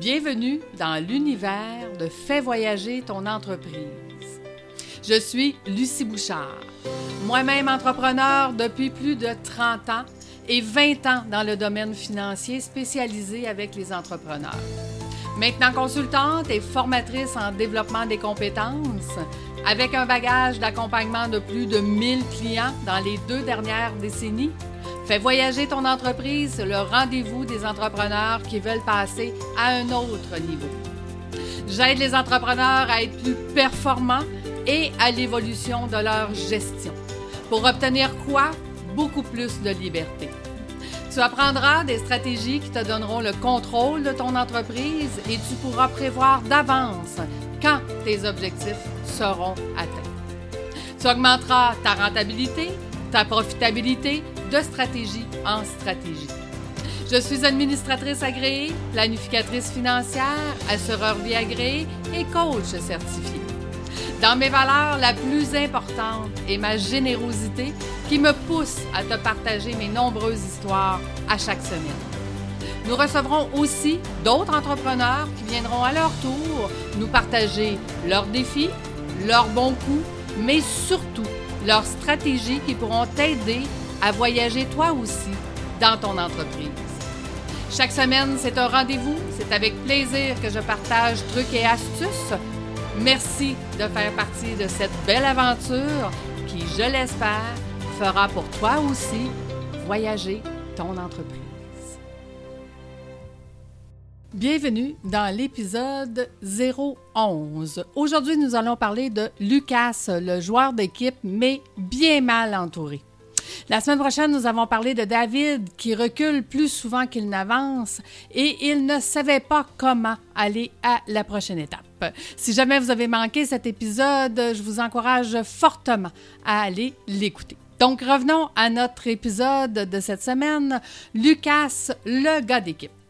Bienvenue dans l'univers de Fais voyager ton entreprise. Je suis Lucie Bouchard, moi-même entrepreneur depuis plus de 30 ans et 20 ans dans le domaine financier spécialisé avec les entrepreneurs. Maintenant consultante et formatrice en développement des compétences, avec un bagage d'accompagnement de plus de 1000 clients dans les deux dernières décennies, Fais voyager ton entreprise, le rendez-vous des entrepreneurs qui veulent passer à un autre niveau. J'aide les entrepreneurs à être plus performants et à l'évolution de leur gestion. Pour obtenir quoi? Beaucoup plus de liberté. Tu apprendras des stratégies qui te donneront le contrôle de ton entreprise et tu pourras prévoir d'avance quand tes objectifs seront atteints. Tu augmenteras ta rentabilité, ta profitabilité de stratégie en stratégie. Je suis administratrice agréée, planificatrice financière, assureur vie agréée et coach certifié. Dans mes valeurs, la plus importante est ma générosité qui me pousse à te partager mes nombreuses histoires à chaque semaine. Nous recevrons aussi d'autres entrepreneurs qui viendront à leur tour nous partager leurs défis, leurs bons coups, mais surtout leurs stratégies qui pourront t'aider à voyager toi aussi dans ton entreprise. Chaque semaine, c'est un rendez-vous. C'est avec plaisir que je partage trucs et astuces. Merci de faire partie de cette belle aventure qui, je l'espère, fera pour toi aussi voyager ton entreprise. Bienvenue dans l'épisode 011. Aujourd'hui, nous allons parler de Lucas, le joueur d'équipe, mais bien mal entouré. La semaine prochaine, nous avons parlé de David qui recule plus souvent qu'il n'avance et il ne savait pas comment aller à la prochaine étape. Si jamais vous avez manqué cet épisode, je vous encourage fortement à aller l'écouter. Donc, revenons à notre épisode de cette semaine, Lucas, le gars d'équipe.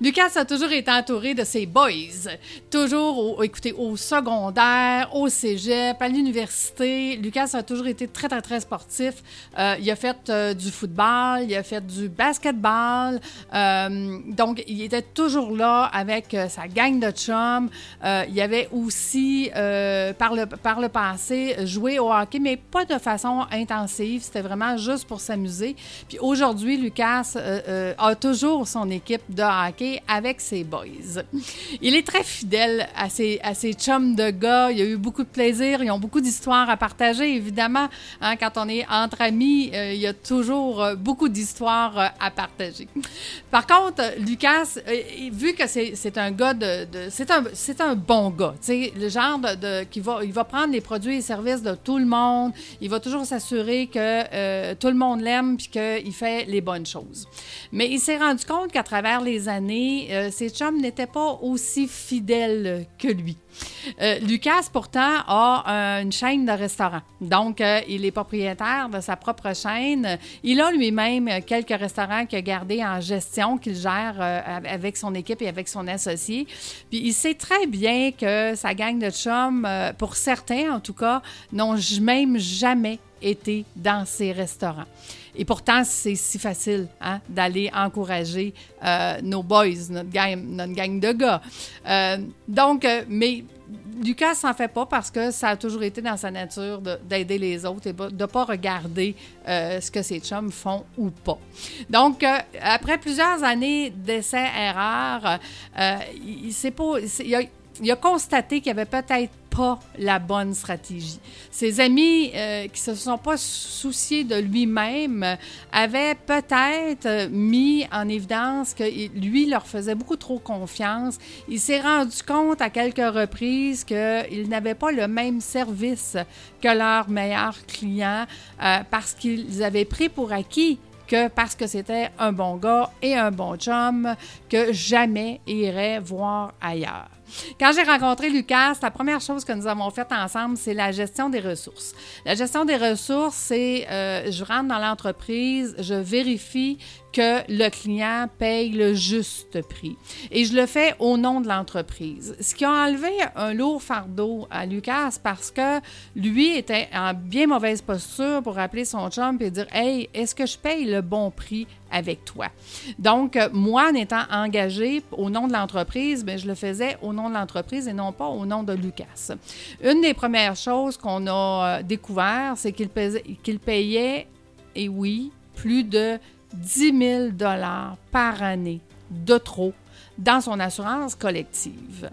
Lucas a toujours été entouré de ses boys. Toujours, au, écoutez, au secondaire, au cégep, à l'université. Lucas a toujours été très, très, très sportif. Euh, il a fait euh, du football, il a fait du basketball. Euh, donc, il était toujours là avec sa gang de chums. il avait aussi, par, le, par le passé, joué au hockey, mais pas de façon intensive. C'était vraiment juste pour s'amuser. Puis aujourd'hui, Lucas a toujours son équipe de hockey avec ses boys. Il est très fidèle à ses, à ses chums de gars. Il a eu beaucoup de plaisir. Ils ont beaucoup d'histoires à partager, évidemment. Hein, quand on est entre amis, euh, il y a toujours euh, beaucoup d'histoires euh, à partager. Par contre, Lucas, vu que c'est un gars de... c'est un, un bon gars. Le genre de, qui va, il va prendre les produits et services de tout le monde. Il va toujours s'assurer que tout le monde l'aime puis qu'il fait les bonnes choses. Mais il s'est rendu compte qu'à travers les années, euh, ses chums n'étaient pas aussi fidèles que lui. Euh, Lucas, pourtant, a une chaîne de restaurants. Donc, euh, il est propriétaire de sa propre chaîne. Il a lui-même quelques restaurants qu'il a gardés en gestion, qu'il gère avec son équipe et avec son associé. Puis, il sait très bien que sa gang de chums, pour certains en tout cas, n'ont même jamais été dans ses restaurants. Et pourtant, c'est si facile hein, d'aller encourager euh, nos boys, notre gang, notre gang de gars. Euh, donc, euh, mais Lucas s'en fait pas parce que ça a toujours été dans sa nature d'aider les autres et de ne pas regarder ce que ses chums font ou pas. Donc, après plusieurs années d'essais-erreurs, il, il, il, a, constaté qu'il y avait peut-être la bonne stratégie. Ses amis euh, qui se sont pas souciés de lui-même avaient peut-être mis en évidence que lui leur faisait beaucoup trop confiance. Il s'est rendu compte à quelques reprises qu'il n'avait pas le même service que leurs meilleurs clients euh, parce qu'ils avaient pris pour acquis que parce que c'était un bon gars et un bon chum, que jamais irait voir ailleurs. Quand j'ai rencontré Lucas, la première chose que nous avons faite ensemble, c'est la gestion des ressources. La gestion des ressources, c'est euh, je rentre dans l'entreprise, je vérifie que le client paye le juste prix. Et je le fais au nom de l'entreprise. Ce qui a enlevé un lourd fardeau à Lucas parce que lui était en bien mauvaise posture pour appeler son chum et dire Hey, est-ce que je paye le bon prix avec toi. Donc, moi, en étant engagée au nom de l'entreprise, ben, je le faisais au nom de l'entreprise et non pas au nom de Lucas. Une des premières choses qu'on a euh, découvert, c'est qu'il payait, et oui, plus de 10 000 par année de trop dans son assurance collective.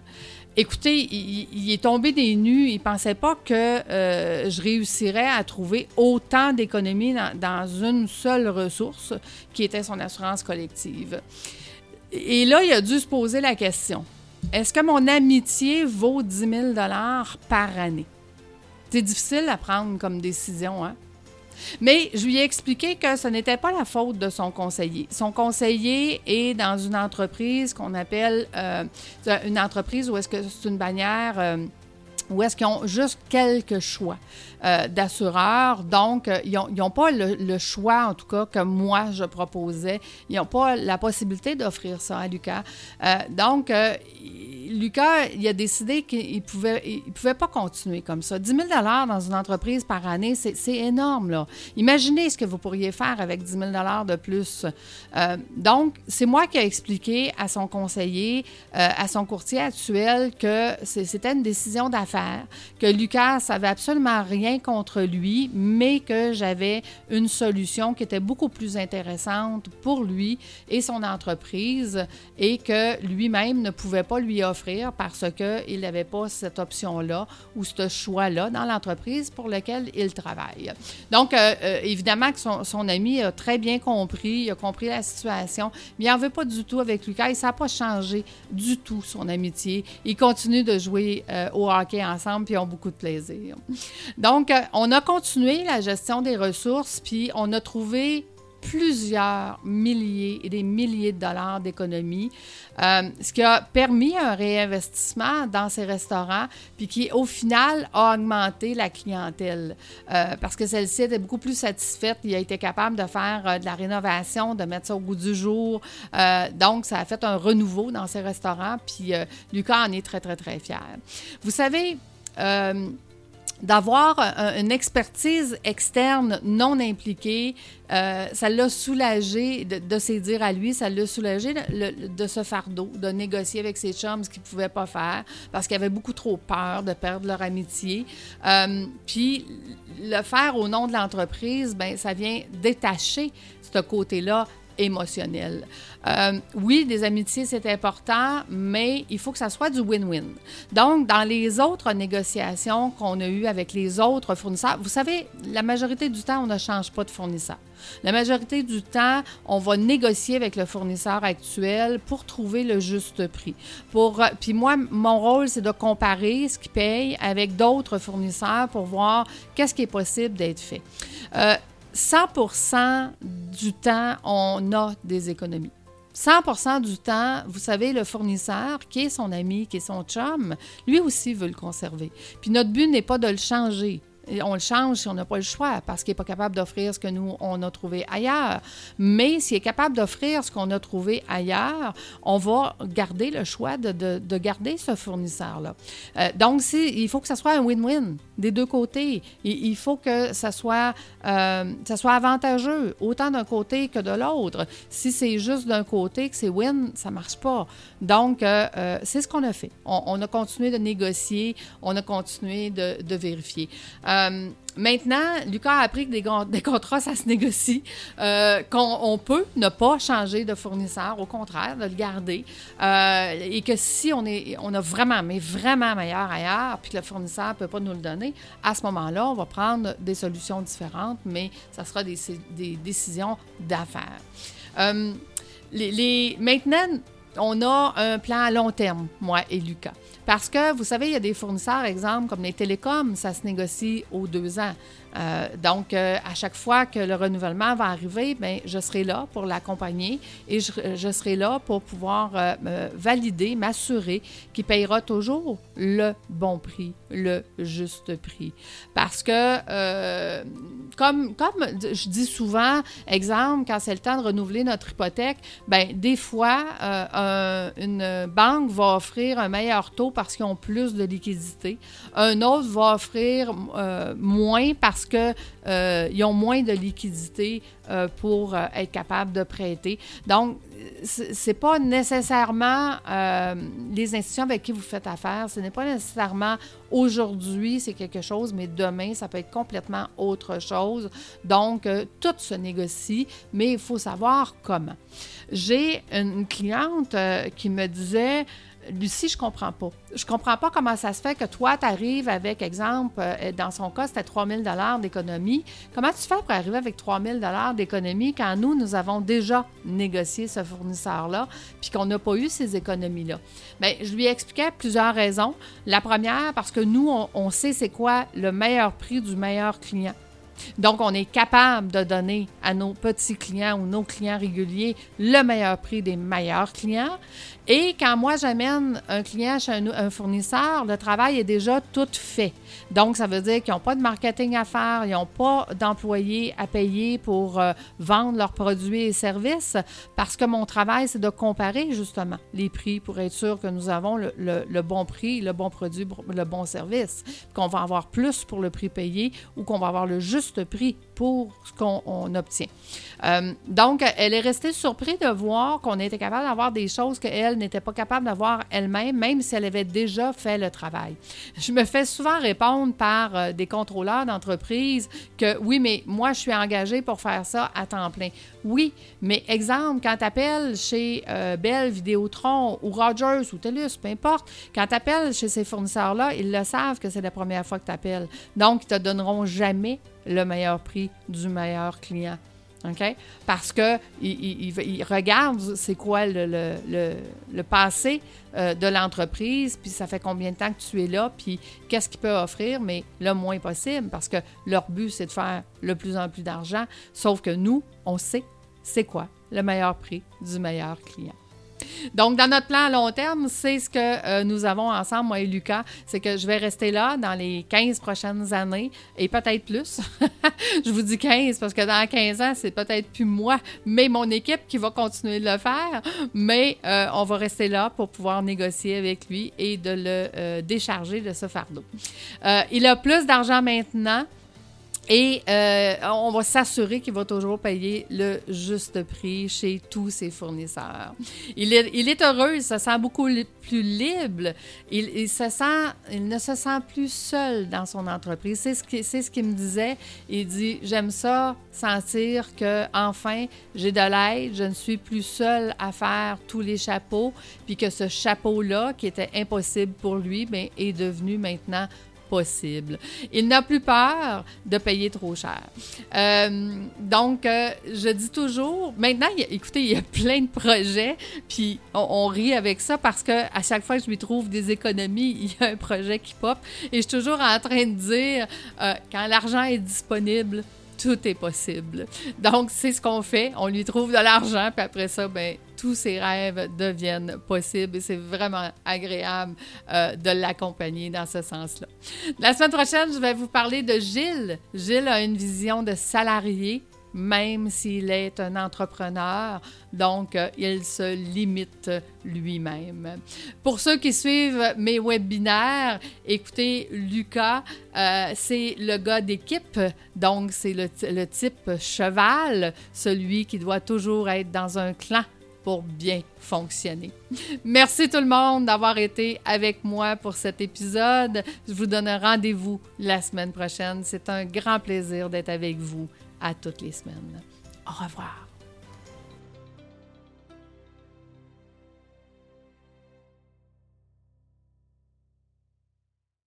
Écoutez, il, est tombé des nues. Il pensait pas que euh, je réussirais à trouver autant d'économies dans, une seule ressource qui était son assurance collective. Et là, il a dû se poser la question est-ce que mon amitié vaut 10 000 par année? C'est difficile à prendre comme décision, hein? Mais je lui ai expliqué que ce n'était pas la faute de son conseiller. Son conseiller est dans une entreprise qu'on appelle euh, une entreprise où est-ce que c'est une bannière. Euh, où est-ce qu'ils ont juste quelques choix euh, d'assureurs? Donc, ils n'ont pas le, choix, en tout cas, que moi, je proposais. Ils n'ont pas la possibilité d'offrir ça à Lucas. donc, Lucas, il a décidé qu'il ne pouvait, il pouvait pas continuer comme ça. 10 000 dans une entreprise par année, c'est énorme. Là. Imaginez ce que vous pourriez faire avec 10 000 de plus. Euh, donc, c'est moi qui ai expliqué à son conseiller, euh, à son courtier actuel, que c'était une décision d'affaires, que Lucas n'avait absolument rien contre lui, mais que j'avais une solution qui était beaucoup plus intéressante pour lui et son entreprise et que lui-même ne pouvait pas lui offrir parce qu'il n'avait pas cette option-là ou ce choix-là dans l'entreprise pour laquelle il travaille. Donc, euh, euh, évidemment que son, ami a très bien compris, il a compris la situation, mais il n'en veut pas du tout avec Lucas et ça n'a pas changé du tout son amitié. Ils continuent de jouer euh, au hockey ensemble puis ont beaucoup de plaisir. Donc, on a continué la gestion des ressources puis on a trouvé plusieurs milliers et des milliers de dollars d'économies, euh, ce qui a permis un réinvestissement dans ces restaurants, puis qui au final a augmenté la clientèle euh, parce que celle-ci était beaucoup plus satisfaite. Il a été capable de faire euh, de la rénovation, de mettre ça au goût du jour. donc, ça a fait un renouveau dans ces restaurants, puis Lucas en est très, très, très fier. Vous savez, d'avoir une expertise externe non impliquée, euh, ça l'a soulagé de, de dire à lui, ça l'a soulagé de ce fardeau, de négocier avec ses chums ce qu'il ne pouvait pas faire parce qu'il avait beaucoup trop peur de perdre leur amitié. Euh, puis le faire au nom de l'entreprise, ben ça vient détacher ce côté-là émotionnel. Euh, oui, des amitiés, c'est important, mais il faut que ça soit du win-win. Donc, dans les autres négociations qu'on a eues avec les autres fournisseurs, vous savez, la majorité du temps, on ne change pas de fournisseur. La majorité du temps, on va négocier avec le fournisseur actuel pour trouver le juste prix. Pour, euh, puis moi, mon rôle, c'est de comparer ce qu'il paye avec d'autres fournisseurs pour voir qu'est-ce qui est possible d'être fait. Euh, 100% du temps, on a des économies. 100% du temps, vous savez, le fournisseur, qui est son ami, qui est son chum, lui aussi veut le conserver. Puis notre but n'est pas de le changer on le change si on n'a pas le choix parce qu'il n'est pas capable d'offrir ce que nous, on a trouvé ailleurs. Mais s'il est capable d'offrir ce qu'on a trouvé ailleurs, on va garder le choix de, garder ce fournisseur-là. Euh, donc, il faut que ça soit un win-win des deux côtés. Il, faut que ça soit, euh, ça soit avantageux, autant d'un côté que de l'autre. Si c'est juste d'un côté que c'est win, ça ne marche pas. Donc, euh, c'est ce qu'on a fait. On, a continué de négocier, on a continué de, de vérifier. Euh, maintenant, Lucas a appris que des, contrats, ça se négocie, euh, qu'on peut ne pas changer de fournisseur, au contraire, de le garder, euh, et que si on, est, on a vraiment, mais vraiment meilleur ailleurs, puis que le fournisseur ne peut pas nous le donner, à ce moment-là, on va prendre des solutions différentes, mais ça sera des, décisions d'affaires. les, maintenant, on a un plan à long terme, moi et Lucas. Parce que, vous savez, il y a des fournisseurs, exemple, comme les télécoms, ça se négocie aux deux ans. Euh, donc, euh, à chaque fois que le renouvellement va arriver, bien, je serai là pour l'accompagner et je, serai là pour pouvoir euh, valider, m'assurer qu'il payera toujours le bon prix, le juste prix. Parce que, comme, comme je dis souvent, exemple, quand c'est le temps de renouveler notre hypothèque, bien, des fois, une banque va offrir un meilleur taux parce qu'ils ont plus de liquidité. Un autre va offrir moins parce qu'ils euh, ont moins de liquidité euh, pour euh, être capables de prêter. Donc, c'est pas nécessairement les institutions avec qui vous faites affaire, ce n'est pas nécessairement aujourd'hui, c'est quelque chose, mais demain, ça peut être complètement autre chose. Donc, tout se négocie, mais il faut savoir comment. J'ai une cliente qui me disait Lucie, je comprends pas. Je comprends pas comment ça se fait que toi, tu arrives avec, exemple, euh, dans son cas, c'était 3 000 d'économie. Comment tu fais pour arriver avec 3 000 d'économie quand nous, nous avons déjà négocié ce fournisseur-là, puis qu'on n'a pas eu ces économies-là? Bien, je lui expliquais plusieurs raisons. La première, parce que nous, on sait c'est quoi le meilleur prix du meilleur client. Donc, on est capable de donner à nos petits clients ou nos clients réguliers le meilleur prix des meilleurs clients. Et quand moi j'amène un client chez un, fournisseur, le travail est déjà tout fait. Donc, ça veut dire qu'ils n'ont pas de marketing à faire, ils n'ont pas d'employés à payer pour euh, vendre leurs produits et services, parce que mon travail, c'est de comparer justement les prix pour être sûr que nous avons le, bon prix, le bon produit, le bon service, qu'on va avoir plus pour le prix payé ou qu'on va avoir le juste prix pour ce qu'on obtient. Euh, donc, elle est restée surprise de voir qu'on était capable d'avoir des choses qu'elle n'était pas capable d'avoir elle-même, même si elle avait déjà fait le travail. Je me fais souvent répondre par euh, des contrôleurs d'entreprise que oui, mais moi, je suis engagée pour faire ça à temps plein. Oui, mais exemple, quand tu appelles chez euh, Bell, Vidéotron ou Rogers ou TELUS, peu importe, quand tu appelles chez ces fournisseurs-là, ils le savent que c'est la première fois que tu appelles. Donc, ils te donneront jamais le meilleur prix du meilleur client. OK? Parce qu'ils il, regardent c'est quoi le, passé euh, de l'entreprise, puis ça fait combien de temps que tu es là, puis qu'est-ce qu'ils peuvent offrir, mais le moins possible, parce que leur but, c'est de faire le plus en plus d'argent. Sauf que nous, on sait c'est quoi le meilleur prix du meilleur client. Donc, dans notre plan à long terme, c'est ce que euh, nous avons ensemble, moi et Lucas, c'est que je vais rester là dans les 15 prochaines années et peut-être plus. je vous dis 15 parce que dans 15 ans, c'est peut-être plus moi, mais mon équipe qui va continuer de le faire. Mais euh, on va rester là pour pouvoir négocier avec lui et de le euh, décharger de ce fardeau. il a plus d'argent maintenant. Et euh, on va s'assurer qu'il va toujours payer le juste prix chez tous ses fournisseurs. Il est, heureux, il se sent beaucoup plus libre. Il, se sent, il ne se sent plus seul dans son entreprise. C'est ce qu'il me disait. Il dit J'aime ça, sentir que enfin j'ai de l'aide, je ne suis plus seul à faire tous les chapeaux, puis que ce chapeau-là, qui était impossible pour lui, bien, est devenu maintenant possible. Il n'a plus peur de payer trop cher. Euh, donc, euh, je dis toujours, maintenant, écoutez, il y a plein de projets, puis on, rit avec ça parce que à chaque fois que je lui trouve des économies, il y a un projet qui pop. Et je suis toujours en train de dire, euh, quand l'argent est disponible, tout est possible. Donc, c'est ce qu'on fait. On lui trouve de l'argent, puis après ça, ben tous ses rêves deviennent possibles et c'est vraiment agréable euh, de l'accompagner dans ce sens-là. La semaine prochaine, je vais vous parler de Gilles. Gilles a une vision de salarié même s'il est un entrepreneur. Donc, euh, il se limite lui-même. Pour ceux qui suivent mes webinaires, écoutez, Lucas, euh, c'est le gars d'équipe. Donc, c'est le, le type cheval, celui qui doit toujours être dans un clan pour bien fonctionner. Merci tout le monde d'avoir été avec moi pour cet épisode. Je vous donne rendez-vous la semaine prochaine. C'est un grand plaisir d'être avec vous à toutes les semaines. Au revoir.